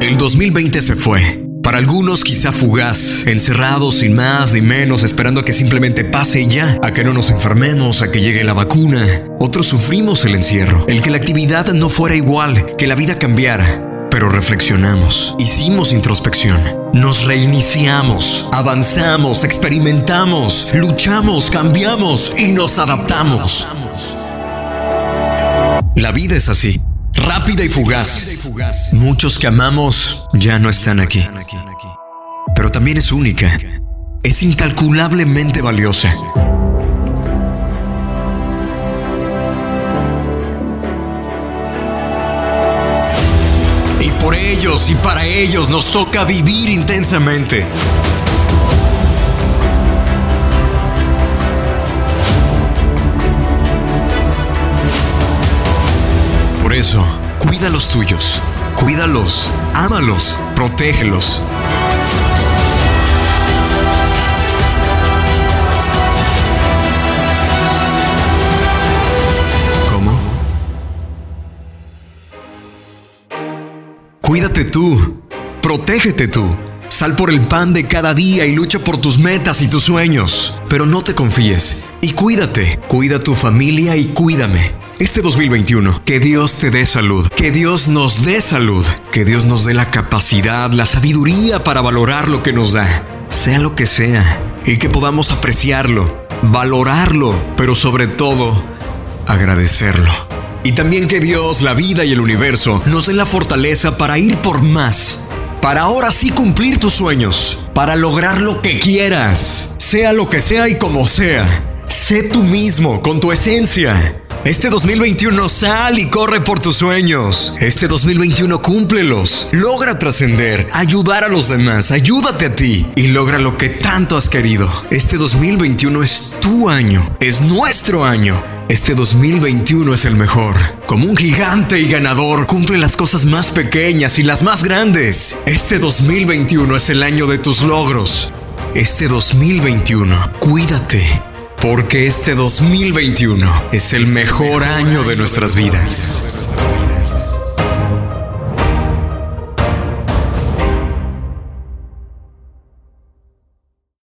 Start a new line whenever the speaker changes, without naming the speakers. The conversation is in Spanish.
El 2020 se fue. Para algunos quizá fugaz, encerrados sin más ni menos, esperando a que simplemente pase y ya, a que no nos enfermemos, a que llegue la vacuna. Otros sufrimos el encierro, el que la actividad no fuera igual, que la vida cambiara. Pero reflexionamos, hicimos introspección, nos reiniciamos, avanzamos, experimentamos, luchamos, cambiamos y nos adaptamos. La vida es así rápida y fugaz. Muchos que amamos ya no están aquí. Pero también es única. Es incalculablemente valiosa. Y por ellos y para ellos nos toca vivir intensamente. Por eso, cuida los tuyos, cuídalos, ámalos, protégelos. ¿Cómo? Cuídate tú, protégete tú. Sal por el pan de cada día y lucha por tus metas y tus sueños. Pero no te confíes y cuídate. Cuida tu familia y cuídame. Este 2021, que Dios te dé salud, que Dios nos dé salud, que Dios nos dé la capacidad, la sabiduría para valorar lo que nos da, sea lo que sea, y que podamos apreciarlo, valorarlo, pero sobre todo, agradecerlo. Y también que Dios, la vida y el universo nos den la fortaleza para ir por más, para ahora sí cumplir tus sueños, para lograr lo que quieras, sea lo que sea y como sea. Sé tú mismo, con tu esencia. Este 2021 sal y corre por tus sueños. Este 2021 cúmplelos. Logra trascender, ayudar a los demás, ayúdate a ti y logra lo que tanto has querido. Este 2021 es tu año, es nuestro año. Este 2021 es el mejor. Como un gigante y ganador, cumple las cosas más pequeñas y las más grandes. Este 2021 es el año de tus logros. Este 2021, cuídate porque este 2021 es el mejor año de nuestras vidas.